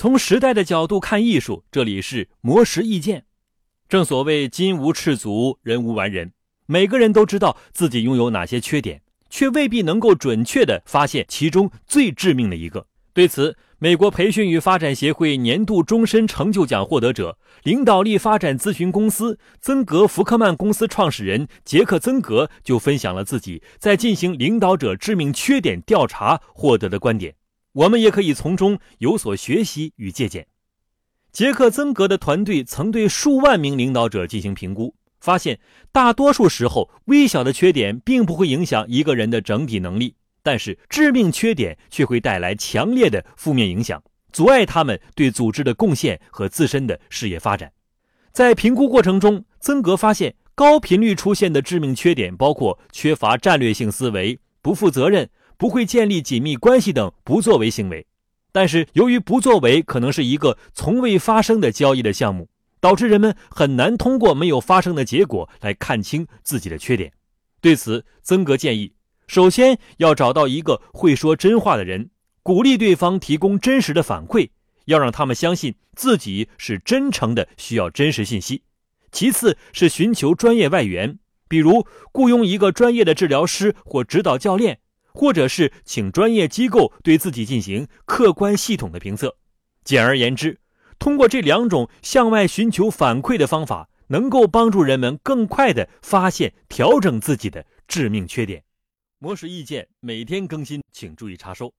从时代的角度看艺术，这里是魔石意见。正所谓金无赤足，人无完人。每个人都知道自己拥有哪些缺点，却未必能够准确地发现其中最致命的一个。对此，美国培训与发展协会年度终身成就奖获得者、领导力发展咨询公司曾格福克曼公司创始人杰克·曾格就分享了自己在进行领导者致命缺点调查获得的观点。我们也可以从中有所学习与借鉴。杰克·曾格的团队曾对数万名领导者进行评估，发现大多数时候，微小的缺点并不会影响一个人的整体能力。但是，致命缺点却会带来强烈的负面影响，阻碍他们对组织的贡献和自身的事业发展。在评估过程中，曾格发现高频率出现的致命缺点包括缺乏战略性思维、不负责任、不会建立紧密关系等不作为行为。但是，由于不作为可能是一个从未发生的交易的项目，导致人们很难通过没有发生的结果来看清自己的缺点。对此，曾格建议。首先要找到一个会说真话的人，鼓励对方提供真实的反馈，要让他们相信自己是真诚的，需要真实信息。其次是寻求专业外援，比如雇佣一个专业的治疗师或指导教练，或者是请专业机构对自己进行客观系统的评测。简而言之，通过这两种向外寻求反馈的方法，能够帮助人们更快地发现、调整自己的致命缺点。模式意见每天更新，请注意查收。